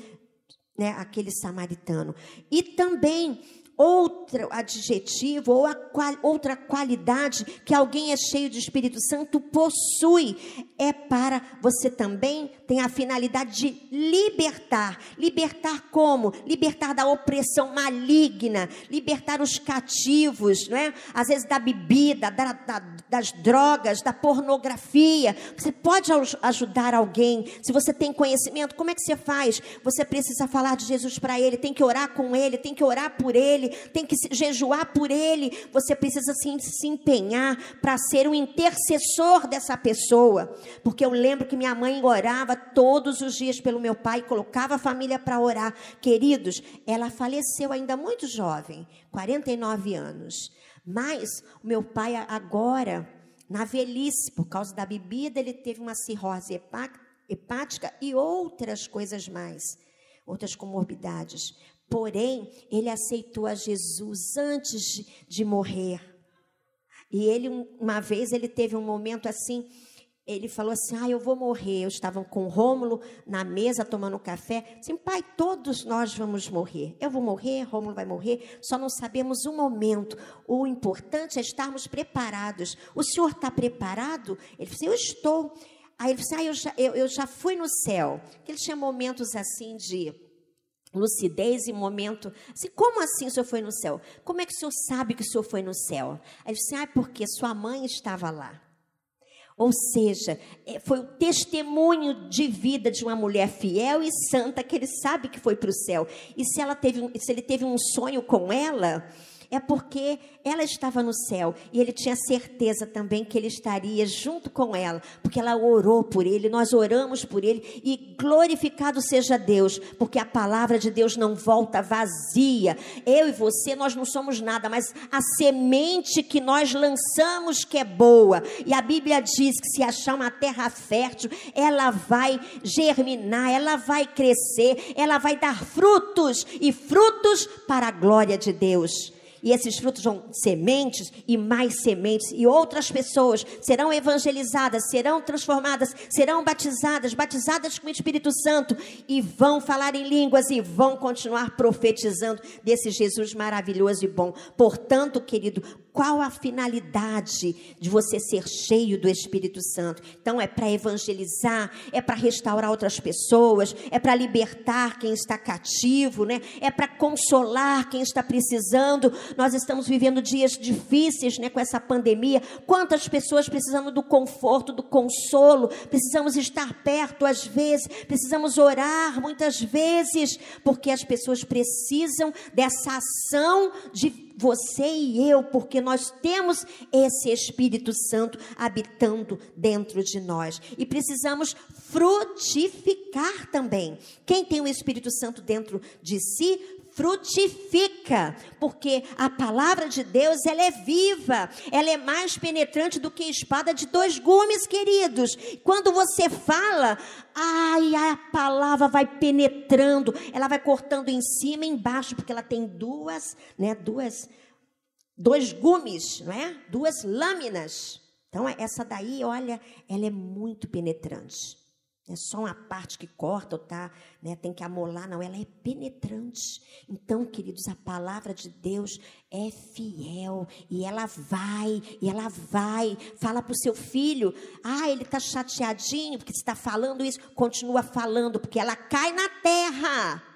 né, aquele samaritano. E também outro adjetivo ou qual, outra qualidade que alguém é cheio de Espírito Santo possui é para você também tem a finalidade de libertar. Libertar como? Libertar da opressão maligna, libertar os cativos, não é? Às vezes da bebida, da, da, das drogas, da pornografia. Você pode ajudar alguém. Se você tem conhecimento, como é que você faz? Você precisa falar de Jesus para ele, tem que orar com ele, tem que orar por ele, tem que jejuar por ele. Você precisa sim, se empenhar para ser um intercessor dessa pessoa. Porque eu lembro que minha mãe orava todos os dias pelo meu pai, colocava a família para orar. Queridos, ela faleceu ainda muito jovem, 49 anos. Mas o meu pai agora, na velhice, por causa da bebida, ele teve uma cirrose hepática e outras coisas mais, outras comorbidades. Porém, ele aceitou a Jesus antes de, de morrer. E ele, uma vez, ele teve um momento assim, ele falou assim: Ah, eu vou morrer. Eu estava com o Rômulo na mesa tomando café. Assim, pai, todos nós vamos morrer. Eu vou morrer, Rômulo vai morrer, só não sabemos o momento. O importante é estarmos preparados. O senhor está preparado? Ele disse: Eu estou. Aí ele disse: Ah, eu já, eu, eu já fui no céu. Ele tinha momentos assim de lucidez e momento. Assim, como assim o senhor foi no céu? Como é que o senhor sabe que o senhor foi no céu? Aí disse: Ah, porque sua mãe estava lá. Ou seja, é, foi o testemunho de vida de uma mulher fiel e santa que ele sabe que foi para o céu. E se, ela teve, se ele teve um sonho com ela, é porque ela estava no céu e ele tinha certeza também que ele estaria junto com ela, porque ela orou por ele, nós oramos por ele e glorificado seja Deus, porque a palavra de Deus não volta vazia. Eu e você, nós não somos nada, mas a semente que nós lançamos que é boa. E a Bíblia diz que se achar uma terra fértil, ela vai germinar, ela vai crescer, ela vai dar frutos e frutos para a glória de Deus. E esses frutos são sementes e mais sementes. E outras pessoas serão evangelizadas, serão transformadas, serão batizadas, batizadas com o Espírito Santo e vão falar em línguas e vão continuar profetizando desse Jesus maravilhoso e bom. Portanto, querido, qual a finalidade de você ser cheio do Espírito Santo? Então, é para evangelizar, é para restaurar outras pessoas, é para libertar quem está cativo, né? é para consolar quem está precisando nós estamos vivendo dias difíceis, né, com essa pandemia. Quantas pessoas precisando do conforto, do consolo, precisamos estar perto às vezes, precisamos orar muitas vezes, porque as pessoas precisam dessa ação de você e eu, porque nós temos esse Espírito Santo habitando dentro de nós e precisamos frutificar também. Quem tem o Espírito Santo dentro de si, frutifica, porque a palavra de Deus ela é viva, ela é mais penetrante do que espada de dois gumes, queridos. Quando você fala, ai, a palavra vai penetrando, ela vai cortando em cima e embaixo, porque ela tem duas, né, duas dois gumes, não é? Duas lâminas. Então essa daí, olha, ela é muito penetrante. É só uma parte que corta ou tá, né, tem que amolar, não, ela é penetrante. Então, queridos, a palavra de Deus é fiel e ela vai, e ela vai. Fala para o seu filho, ah, ele está chateadinho porque está falando isso. Continua falando, porque ela cai na terra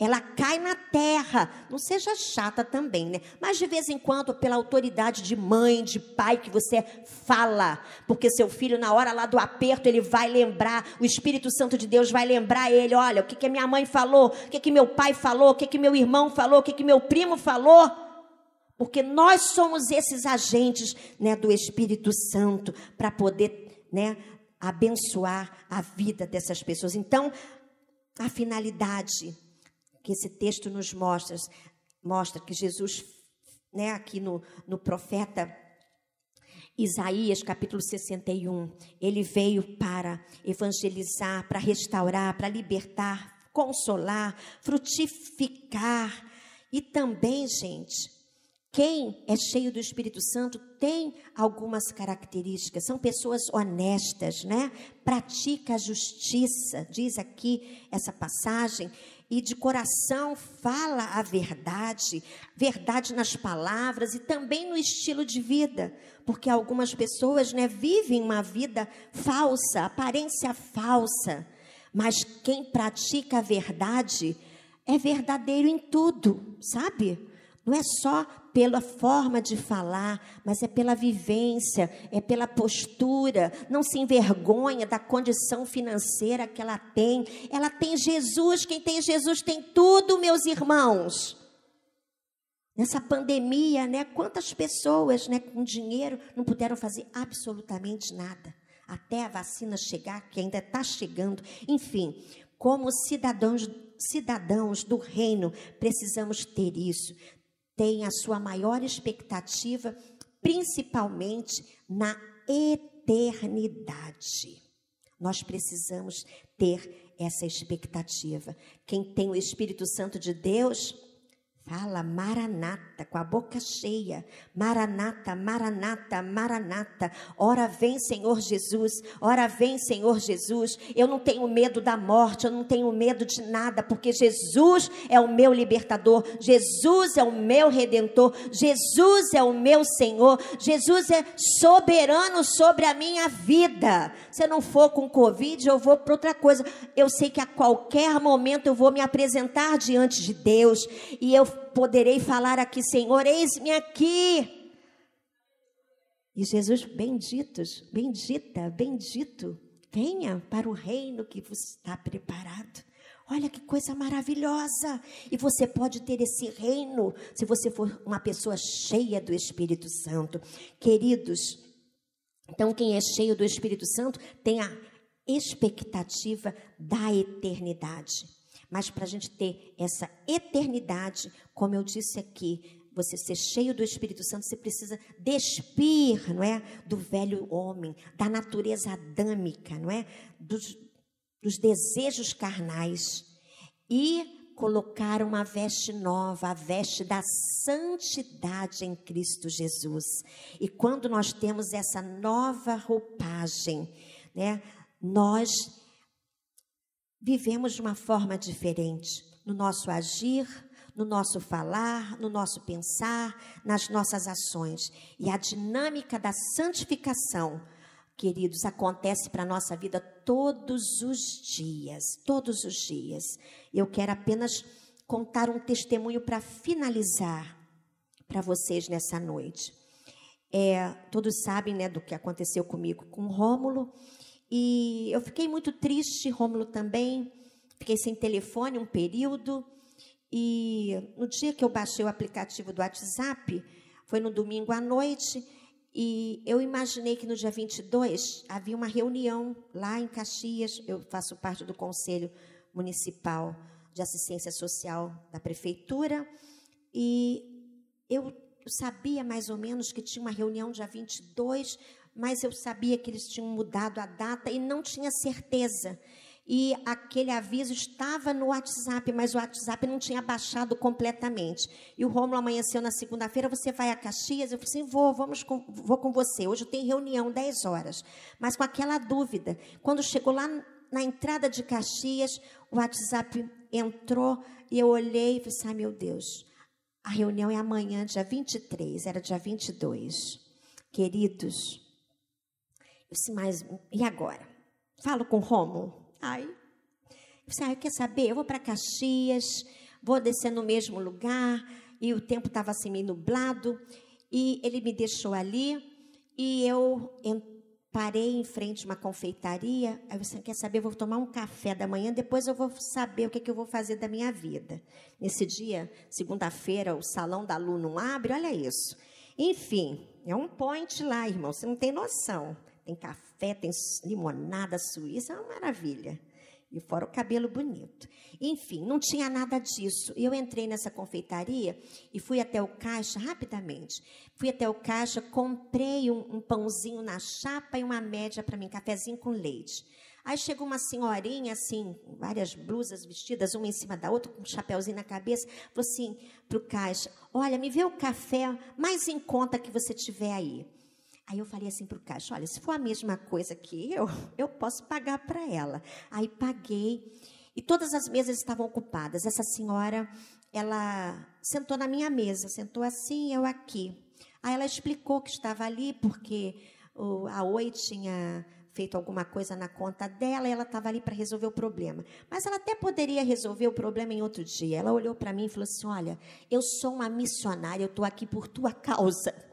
ela cai na terra. Não seja chata também, né? Mas de vez em quando, pela autoridade de mãe, de pai, que você fala, porque seu filho, na hora lá do aperto, ele vai lembrar, o Espírito Santo de Deus vai lembrar ele: olha, o que, que minha mãe falou, o que, que meu pai falou, o que, que meu irmão falou, o que, que meu primo falou. Porque nós somos esses agentes né, do Espírito Santo para poder né, abençoar a vida dessas pessoas. Então, a finalidade que esse texto nos mostra, mostra que Jesus, né, aqui no, no profeta Isaías capítulo 61, ele veio para evangelizar, para restaurar, para libertar, consolar, frutificar. E também, gente, quem é cheio do Espírito Santo tem algumas características, são pessoas honestas, né? Pratica a justiça, diz aqui essa passagem e de coração fala a verdade, verdade nas palavras e também no estilo de vida, porque algumas pessoas né, vivem uma vida falsa, aparência falsa, mas quem pratica a verdade é verdadeiro em tudo, sabe? Não é só pela forma de falar, mas é pela vivência, é pela postura. Não se envergonha da condição financeira que ela tem. Ela tem Jesus. Quem tem Jesus tem tudo, meus irmãos. Nessa pandemia, né? Quantas pessoas, né, com dinheiro não puderam fazer absolutamente nada até a vacina chegar, que ainda está chegando. Enfim, como cidadãos cidadãos do reino, precisamos ter isso tem a sua maior expectativa, principalmente na eternidade. Nós precisamos ter essa expectativa. Quem tem o Espírito Santo de Deus, Fala Maranata, com a boca cheia. Maranata, Maranata, Maranata. Ora vem, Senhor Jesus. Ora vem, Senhor Jesus. Eu não tenho medo da morte, eu não tenho medo de nada, porque Jesus é o meu libertador. Jesus é o meu redentor. Jesus é o meu Senhor. Jesus é soberano sobre a minha vida. Se eu não for com Covid, eu vou para outra coisa. Eu sei que a qualquer momento eu vou me apresentar diante de Deus e eu poderei falar aqui, Senhor, eis-me aqui. E Jesus, benditos, bendita, bendito, venha para o reino que vos está preparado. Olha que coisa maravilhosa! E você pode ter esse reino se você for uma pessoa cheia do Espírito Santo. Queridos, então quem é cheio do Espírito Santo tem a expectativa da eternidade. Mas para a gente ter essa eternidade, como eu disse aqui, você ser cheio do Espírito Santo, você precisa despir, não é, do velho homem, da natureza adâmica, não é, dos, dos desejos carnais e colocar uma veste nova, a veste da santidade em Cristo Jesus. E quando nós temos essa nova roupagem, né, nós vivemos de uma forma diferente no nosso agir, no nosso falar, no nosso pensar, nas nossas ações. E a dinâmica da santificação queridos, acontece para a nossa vida todos os dias, todos os dias. Eu quero apenas contar um testemunho para finalizar para vocês nessa noite. É, todos sabem né, do que aconteceu comigo com Rômulo, e eu fiquei muito triste, Rômulo também, fiquei sem telefone um período, e no dia que eu baixei o aplicativo do WhatsApp, foi no domingo à noite, e eu imaginei que no dia 22 havia uma reunião lá em Caxias. Eu faço parte do Conselho Municipal de Assistência Social da Prefeitura. E eu sabia mais ou menos que tinha uma reunião dia 22, mas eu sabia que eles tinham mudado a data e não tinha certeza e aquele aviso estava no WhatsApp, mas o WhatsApp não tinha baixado completamente. E o Romulo amanheceu na segunda-feira, você vai a Caxias? Eu falei assim, vou, vamos com, vou com você. Hoje tem reunião, 10 horas. Mas com aquela dúvida. Quando chegou lá na entrada de Caxias, o WhatsApp entrou e eu olhei e falei assim, ai meu Deus, a reunião é amanhã, dia 23, era dia 22. Queridos, disse, mas e agora? Falo com o Romulo? Ai, você ah, quer saber? Eu vou para Caxias, vou descer no mesmo lugar, e o tempo estava assim meio nublado, e ele me deixou ali, e eu parei em frente a uma confeitaria. Aí você quer saber? Eu vou tomar um café da manhã, depois eu vou saber o que, é que eu vou fazer da minha vida. Nesse dia, segunda-feira, o salão da Lu não abre, olha isso. Enfim, é um point lá, irmão, você não tem noção. Tem café, tem limonada suíça, é uma maravilha. E fora o cabelo bonito. Enfim, não tinha nada disso. Eu entrei nessa confeitaria e fui até o caixa rapidamente. Fui até o caixa, comprei um, um pãozinho na chapa e uma média para mim, cafezinho com leite. Aí chegou uma senhorinha, assim, várias blusas vestidas, uma em cima da outra, com um chapéuzinho na cabeça, falou assim para o caixa: Olha, me vê o café mais em conta que você tiver aí. Aí eu falei assim para o caixa: olha, se for a mesma coisa que eu, eu posso pagar para ela. Aí paguei. E todas as mesas estavam ocupadas. Essa senhora, ela sentou na minha mesa, sentou assim, eu aqui. Aí ela explicou que estava ali porque o, a Oi tinha feito alguma coisa na conta dela e ela estava ali para resolver o problema. Mas ela até poderia resolver o problema em outro dia. Ela olhou para mim e falou assim: Olha, eu sou uma missionária, eu estou aqui por tua causa.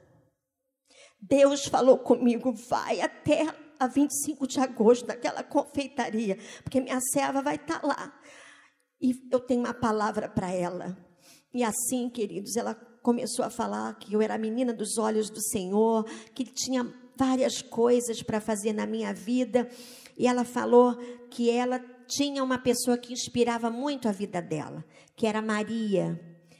Deus falou comigo, vai até a 25 de agosto naquela confeitaria, porque minha serva vai estar tá lá. E eu tenho uma palavra para ela. E assim, queridos, ela começou a falar que eu era menina dos olhos do Senhor, que tinha várias coisas para fazer na minha vida. E ela falou que ela tinha uma pessoa que inspirava muito a vida dela, que era Maria.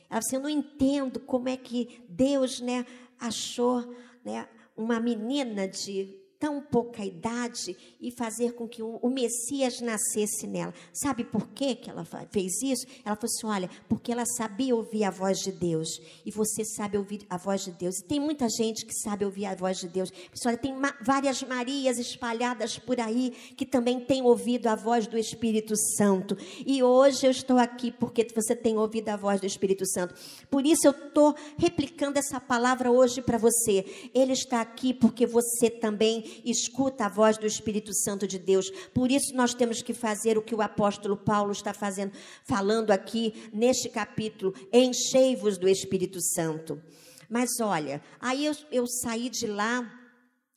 Ela disse, eu não entendo como é que Deus né, achou né, uma menina de tão pouca idade e fazer com que o, Messias nascesse nela. Sabe por quê que ela fez isso? Ela falou assim: olha, porque ela sabia ouvir a voz de Deus. E você sabe ouvir a voz de Deus. E tem muita gente que sabe ouvir a voz de Deus. Olha, tem várias Marias espalhadas por aí que também têm ouvido a voz do Espírito Santo. E hoje eu estou aqui porque você tem ouvido a voz do Espírito Santo. Por isso eu estou replicando essa palavra hoje para você. Ele está aqui porque você também escuta a voz do Espírito Santo de Deus. Por isso nós temos que fazer o que o apóstolo Paulo está fazendo, falando aqui neste capítulo: enchei-vos do Espírito Santo. Mas olha, aí eu, eu saí de lá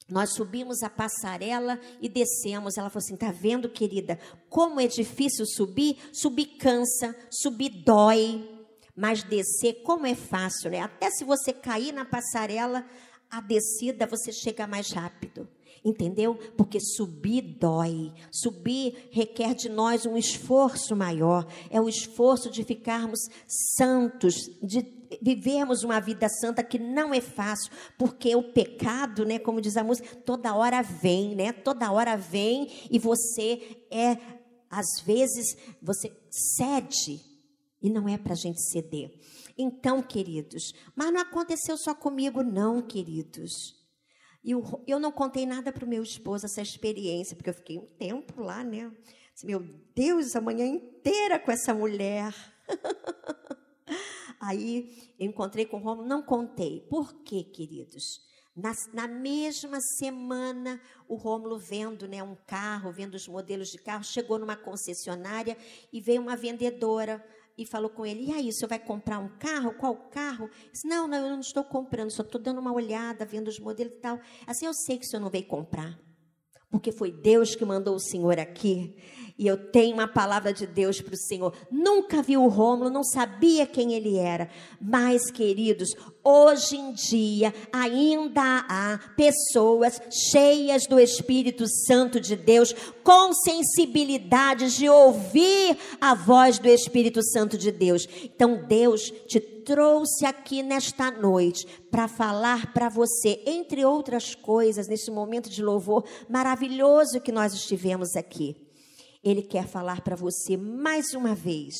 Nós subimos a passarela e descemos. Ela falou assim: tá vendo, querida, como é difícil subir? Subir cansa, subir dói, mas descer, como é fácil, né? Até se você cair na passarela, a descida você chega mais rápido. Entendeu? Porque subir dói. Subir requer de nós um esforço maior. É o esforço de ficarmos santos, de vivermos uma vida santa que não é fácil, porque o pecado, né, como diz a música, toda hora vem, né? Toda hora vem e você é às vezes você cede e não é para a gente ceder. Então, queridos, mas não aconteceu só comigo, não, queridos. E eu, não contei nada para o meu esposo essa experiência, porque eu fiquei um tempo lá, né? Meu Deus, a manhã inteira com essa mulher. Aí eu encontrei com o Romulo, não contei. Por quê, queridos? Na, na, mesma semana, o Rômulo vendo né, um carro, vendo os modelos de carro, chegou numa concessionária e veio uma vendedora e falou com ele: E aí, senhor vai comprar um carro? Qual carro? Disse, não, não, eu não estou comprando, só estou dando uma olhada, vendo os modelos e tal. Assim, eu sei que o senhor não veio comprar, porque foi Deus que mandou o senhor aqui. E eu tenho uma palavra de Deus para o Senhor. Nunca vi o Rômulo, não sabia quem ele era. Mas, queridos, hoje em dia ainda há pessoas cheias do Espírito Santo de Deus, com sensibilidade de ouvir a voz do Espírito Santo de Deus. Então, Deus te trouxe aqui nesta noite para falar para você, entre outras coisas, nesse momento de louvor maravilhoso que nós estivemos aqui. Ele quer falar para você mais uma vez: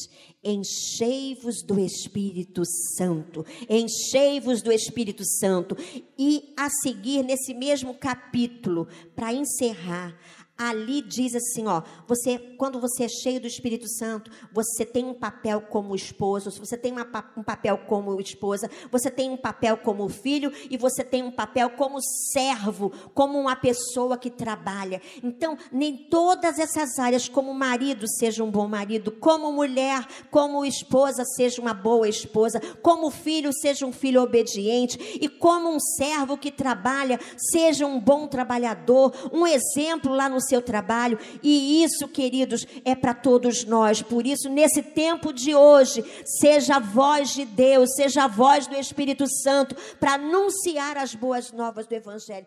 enchei-vos do Espírito Santo, enchei-vos do Espírito Santo. E a seguir, nesse mesmo capítulo, para encerrar, ali diz assim, ó, você quando você é cheio do Espírito Santo, você tem um papel como esposo, você tem uma, um papel como esposa, você tem um papel como filho e você tem um papel como servo, como uma pessoa que trabalha. Então, nem todas essas áreas, como marido seja um bom marido, como mulher, como esposa seja uma boa esposa, como filho seja um filho obediente e como um servo que trabalha seja um bom trabalhador, um exemplo lá no seu trabalho. E isso, queridos, é para todos nós. Por isso, nesse tempo de hoje, seja a voz de Deus, seja a voz do Espírito Santo para anunciar as boas novas do Evangelho.